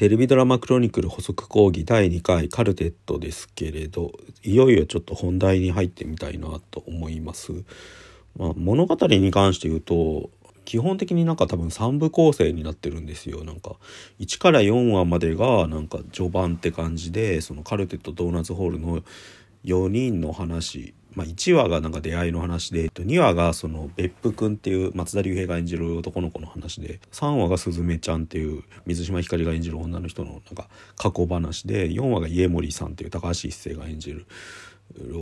テレビドラマクロニクル補足講義第2回カルテットですけれどいよいよちょっと本題に入ってみたいなと思います。まあ、物語に関して言うと基本的になんか多分3部構成になってるんですよなんか1から4話までがなんか序盤って感じでそのカルテットドーナツホールの4人の話まあ、1話がなんか出会いの話で2話がその別府くんっていう松田龍平が演じる男の子の話で3話がすずめちゃんっていう水島ひかりが演じる女の人のなんか過去話で4話が家森さんっていう高橋一生が演じる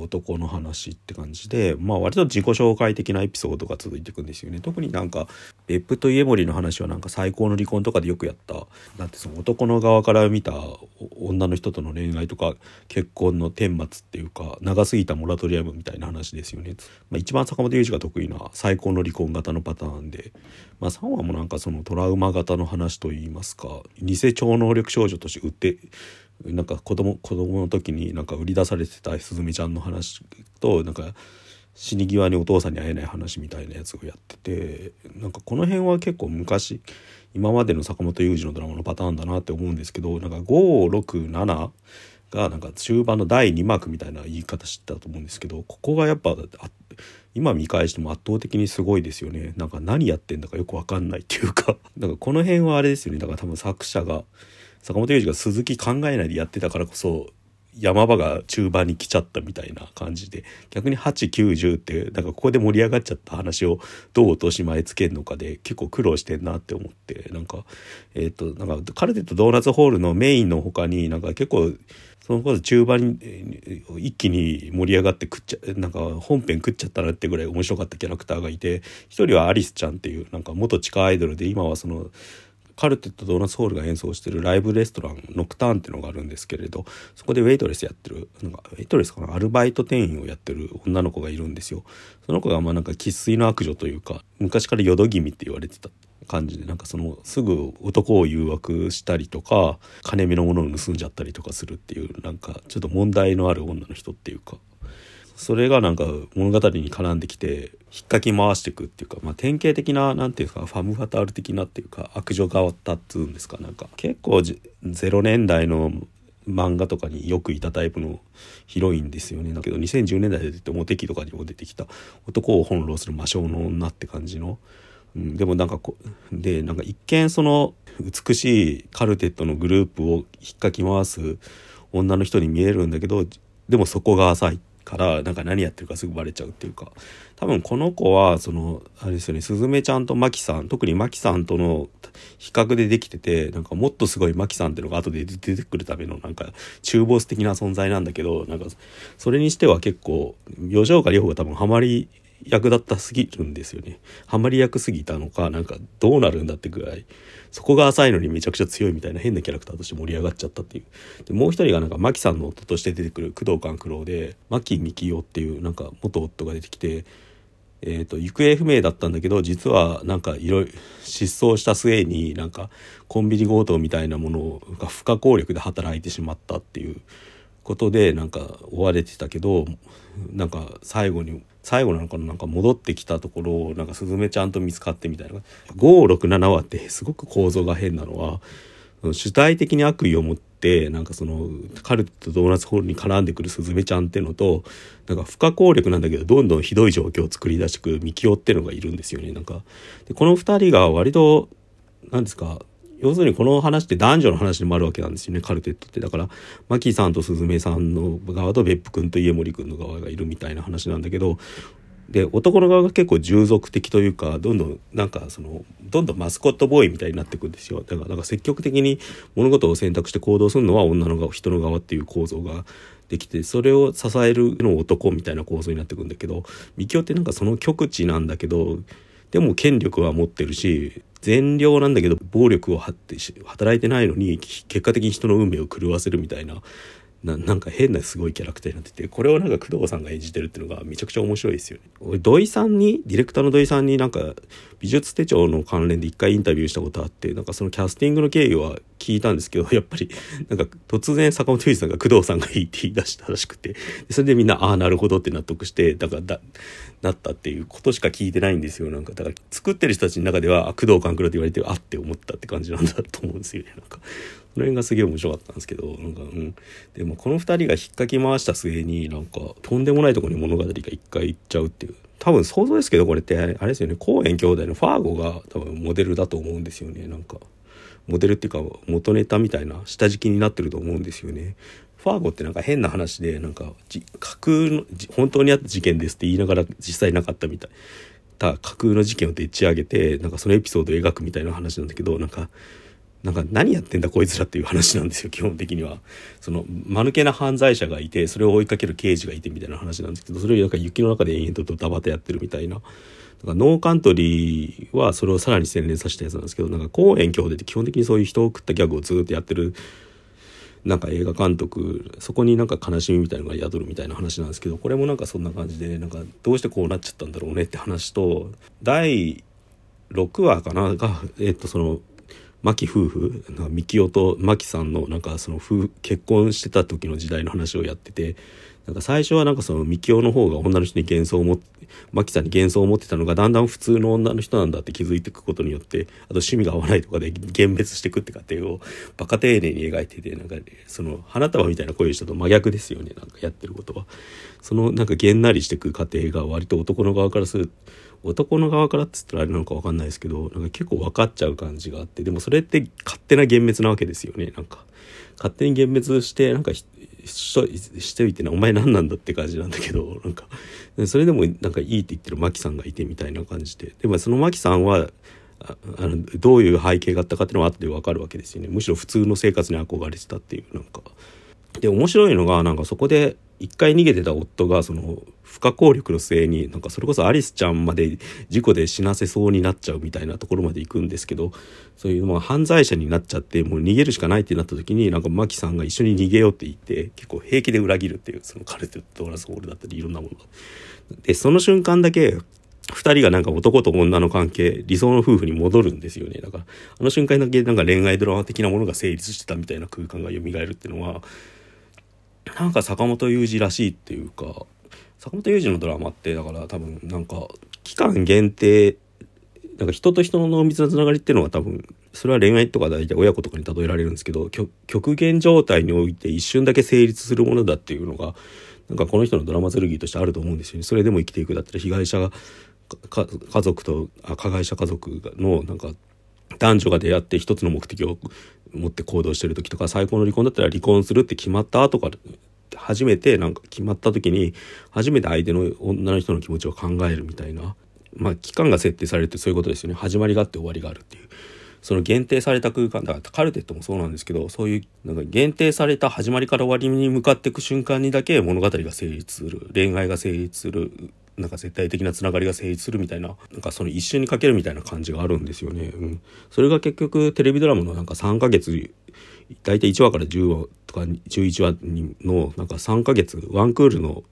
男の話って感じでまあ割と自己紹介的なエピソードが続いていくんですよね。特になんか別府と家森の話はなんか最高の離婚とかでよくやった。だってその男の側から見た女の人との恋愛とか結婚の顛末っていうか長すぎたモラトリアムみたいな話ですよね、まあ、一番坂本龍二が得意な最高の離婚型のパターンで、まあ、3話もなんかそのトラウマ型の話といいますか偽超能力少女として売ってなんか子供子供の時になんか売り出されてたすずめちゃんの話となんか死に際にお父さんに会えない話みたいなやつをやっててなんかこの辺は結構昔今までの坂本龍二のドラマのパターンだなって思うんですけどなんか567がなんか中盤の第2幕みたいな言い方してたと思うんですけどここがやっぱ今見返しても圧倒的にすごいですよね。なんか何やってんだかよく分かんないっていうか。なんかこの辺はあれですよね。だから多分作者が坂本龍二が鈴木考えないでやってたからこそ山場が中盤に来ちゃったみたいな感じで。逆に890ってなんかここで盛り上がっちゃった話をどう落とし前つけるのかで結構苦労してんなって思って。なんかえっ、ー、となんかカルテットドーナツホールのメインの他になんか結構その頃中盤に一気に盛り上がって食っちゃなんか本編食っちゃったなってぐらい面白かったキャラクターがいて一人はアリスちゃんっていうなんか元地下アイドルで今はそのカルテットドーナツホールが演奏してるライブレストランノクターンっていうのがあるんですけれどそこでウェイトレスやってるなんかウェイトレスかなアルバイト店員をやってる女の子がいるんですよ。その子がまあなんか生粋の悪女というか昔から淀君って言われてた。感じでなんかそのすぐ男を誘惑したりとか金目のものを盗んじゃったりとかするっていうなんかちょっと問題のある女の人っていうか。それがなんか物語に絡んできて引っかき回していくっていうか、まあ、典型的な何て言うかファム・ファタール的なっていうか悪女側ったっつうんですかなんか。結構0年代の漫画とかによくいたタイプのヒロインですよね。だけど2010年代で出てモテ期とかにも出てきた男を翻弄する魔性の女って感じの、うん、でもなんかこでなんか一見その美しいカルテットのグループを引っかき回す女の人に見えるんだけどでもそこが浅いからなんか何やってるかすぐバレちゃうっていうか。多分この子はそのあれですよねすずめちゃんとマキさん特にマキさんとの比較でできててなんかもっとすごいマキさんっていうのが後で出てくるためのなんか中ボス的な存在なんだけどなんかそれにしては結構吉岡里帆が多分ハマり役だったすぎるんですよね。ハマり役すぎたのかなんかどうなるんだってぐらいそこが浅いのにめちゃくちゃ強いみたいな変なキャラクターとして盛り上がっちゃったっていう。でもう一人がなんかマキさんの夫として出てくる工藤官九郎で牧幹夫っていうなんか元夫が出てきて。えーと、行方不明だったんだけど実はなんかいろいろ失踪した末になんかコンビニ強盗みたいなものが不可抗力で働いてしまったっていうことでなんか追われてたけどなんか最後に最後なのかななんか戻ってきたところをなんかスズメちゃんと見つかってみたいな。567話ってすごく構造が変なのは主体的に悪意を持ってなんかそのカルトとドーナツホールに絡んでくるスズメちゃんっていうのとなんか不可抗力なんだけどどんどんひどい状況を作り出してくるミキオっていうのがいるんですよねなんか。でこの2人が割と何ですか要するにこの話って男女の話でもあるわけなんですよね。カルテットって。だからマキさんとスズメさんの側と別府君と家森君の側がいるみたいな話なんだけどで男の側が結構従属的というかどんどんなんかそのどんどんマスコットボーイみたいになっていくんですよ。だからなんか積極的に物事を選択して行動するのは女の側人の側っていう構造ができてそれを支えるの男みたいな構造になっていくんだけどミキオってなんかその極地なんだけどでも権力は持ってるし善良なんだけど暴力を張って働いてないのに結果的に人の運命を狂わせるみたいなななんか変なすごいキャラクターになっててこれをなんか工藤さんが演じてるっていうのがめちゃくちゃ面白いですよね。俺土井さんにディレクターの土井さんになんか美術手帳の関連で一回インタビューしたことあってなんかそのキャスティングの経緯は聞いたんですけど やっぱりなんか突然坂本龍一さんが工藤さんがいいって言い出したらしくてそれでみんなああなるほどって納得してだからだなったっていうことしか聞いてないんですよなんかだから作ってる人たちの中では工藤官九郎って言われてあって思ったって感じなんだと思うんですよねなんかの辺がすげえ面白かったんですけどなんかうん。でもこの2人が引っかき回した末になんかとんでもないとこに物語が一回行っちゃうっていう。多分想像ですけどこれってあれですよね。コーエン兄弟のファーゴが多分モデルだと思うんですよね。なんかモデルっていうか元ネタみたいな下敷きになってると思うんですよね。ファーゴってなんか変な話でなんか架空の本当にあった事件ですって言いながら実際なかったみたい。た架空の事件をでっち上げてなんかそのエピソードを描くみたいな話なんだけどなんかなんか何やってんだこいつらっていう話なんですよ基本的にはその間抜けな犯罪者がいてそれを追いかける刑事がいてみたいな話なんですけどそれをなんか雪の中で延々とドタバタやってるみたいな。なんかノーカントリーはそれをさらに洗練させたやつなんですけどなんか公園兄弟って基本的にそういう人を食ったギャグをずっとやってるなんか映画監督そこになんか悲しみみたいなのが宿るみたいな話なんですけどこれもなんかそんな感じでなんかどうしてこうなっちゃったんだろうねって話と第6話かながえっとその牧夫婦みきおと牧さんのなんかその夫結婚してた時の時代の話をやっててなんか最初はなんかそのみきおの方が女の人に幻想を持って牧さんに幻想を持ってたのがだんだん普通の女の人なんだって気づいていくことによってあと趣味が合わないとかで幻滅していくって過程をバカ丁寧に描いててなんか、ね、その花束みたいな声をしたと真逆ですよねなんかやってることは。そのなんかげんなりしていく過程が割と男の側からする男の側からっつったらあれなのか分かんないですけどなんか結構分かっちゃう感じがあってでもそれって勝手な幻滅なわけですよねなんか勝手に幻滅してなんかししておいてねお前何なんだって感じなんだけど なんかそれでもなんかいいって言ってるマキさんがいてみたいな感じで。でもそのマキさんはあのどういう背景があったかっていうのは後で分かるわけですよね。むしろ普通の生活に憧れてたっていうなんか。で面白いのがなんかそこで一回逃げてた夫がその不可抗力の末になんかそれこそアリスちゃんまで事故で死なせそうになっちゃうみたいなところまで行くんですけどそういうまあ犯罪者になっちゃってもう逃げるしかないってなった時になんかマキさんが一緒に逃げようって言って結構平気で裏切るっていうそのカルテット・ドラスホールだったりいろんなもの。でその瞬間だけ2人がなんか男と女の関係理想の夫婦に戻るんですよねだからあの瞬間だけなんか恋愛ドラマ的なものが成立してたみたいな空間が蘇るっていうのはなんか坂本雄二らしいっていうか坂本雄二のドラマってだから多分なんか期間限定なんか人と人の濃密なつながりっていうのは多分それは恋愛とか大体親子とかに例えられるんですけど極限状態において一瞬だけ成立するものだっていうのがなんかこの人のドラマ剣としてあると思うんですよね。それでも生きていくだったら被害者が家族とあ加害者家族のなんか男女が出会って一つの目的を持って行動してる時とか最高の離婚だったら離婚するって決まった後から初めてなんか決まった時に初めて相手の女の人の気持ちを考えるみたいなまあ期間が設定されるってそういうことですよね。始まりがあって終わりがあるっていう。その限定された空間だからカルテットもそうなんですけどそういうなんか限定された始まりから終わりに向かっていく瞬間にだけ物語が成立する。恋愛が成立する。なんか絶対的なつながりが成立するみたいな。なんかその一瞬にかけるみたいな感じがあるんですよね。うん、それが結局テレビドラマのなんか3ヶ月大体1話から10話か11話のなんか3ヶ月ワンクールの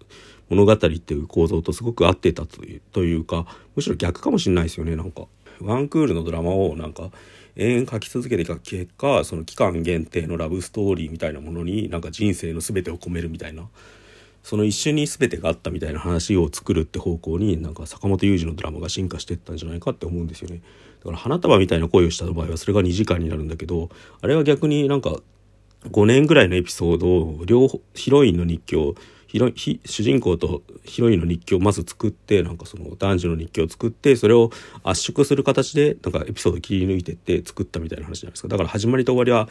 物語っていう構造とすごく合ってたというというかむしろ逆かもしれないですよねなんか。ワンクールのドラマをなんか延々書き続けてた結果その期間限定のラブストーリーみたいなものになんか人生の全てを込めるみたいなその一瞬に全てがあったみたいな話を作るって方向になんか坂本雄二のドラマが進化していったんじゃないかって思うんですよね。だから花束みたいな恋をした場合はそれが2時間になるんだけどあれは逆になんか5年ぐらいのエピソードを両ヒロインの日記を主人公とヒロインの日記をまず作ってなんかその男女の日記を作ってそれを圧縮する形でなんかエピソード切り抜いてって作ったみたいな話じゃないですかだから始まりと終わりは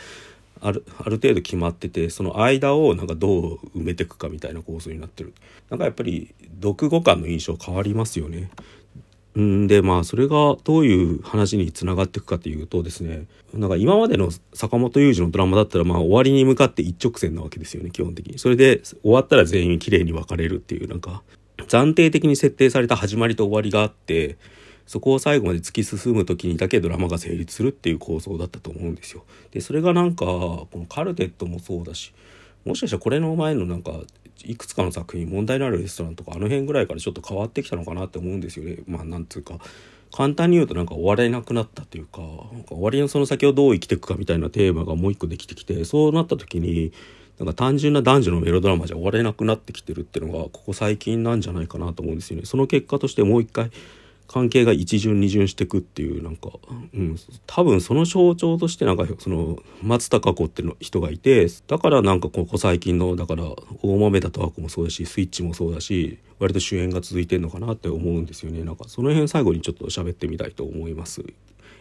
あるある程度決まっててその間をなんかどう埋めていくかみたいな構想になってるなんかやっぱり読後感の印象変わりますよね。んでまあそれがどういう話につながっていくかというとですねなんか今までの坂本雄二のドラマだったらまあ終わりに向かって一直線なわけですよね基本的に。それで終わったら全員綺麗に分かれるっていうなんか暫定的に設定された始まりと終わりがあってそこを最後まで突き進む時にだけドラマが成立するっていう構想だったと思うんですよ。でそれがなんかこのカルテットもそうだしもしかしたらこれの前のなんかいくつかの作品問題のあるレストランとかあの辺ぐらいからちょっと変わってきたのかなって思うんですよねまあなんつうか簡単に言うとなんか終われなくなったというかなんか終わりのその先をどう生きていくかみたいなテーマがもう一個できてきてそうなった時になんか単純な男女のメロドラマじゃ終われなくなってきてるっていうのがここ最近なんじゃないかなと思うんですよね。その結果としてもう一回関係が一巡二巡してくっていうなんか、うん、多分その象徴としてなんかその松たか子っての人がいてだからなんかここ最近のだから大豆田十和子もそうだしスイッチもそうだし割と主演が続いてんのかなって思うんですよねなんかその辺最後にちょっと喋ってみたいと思います。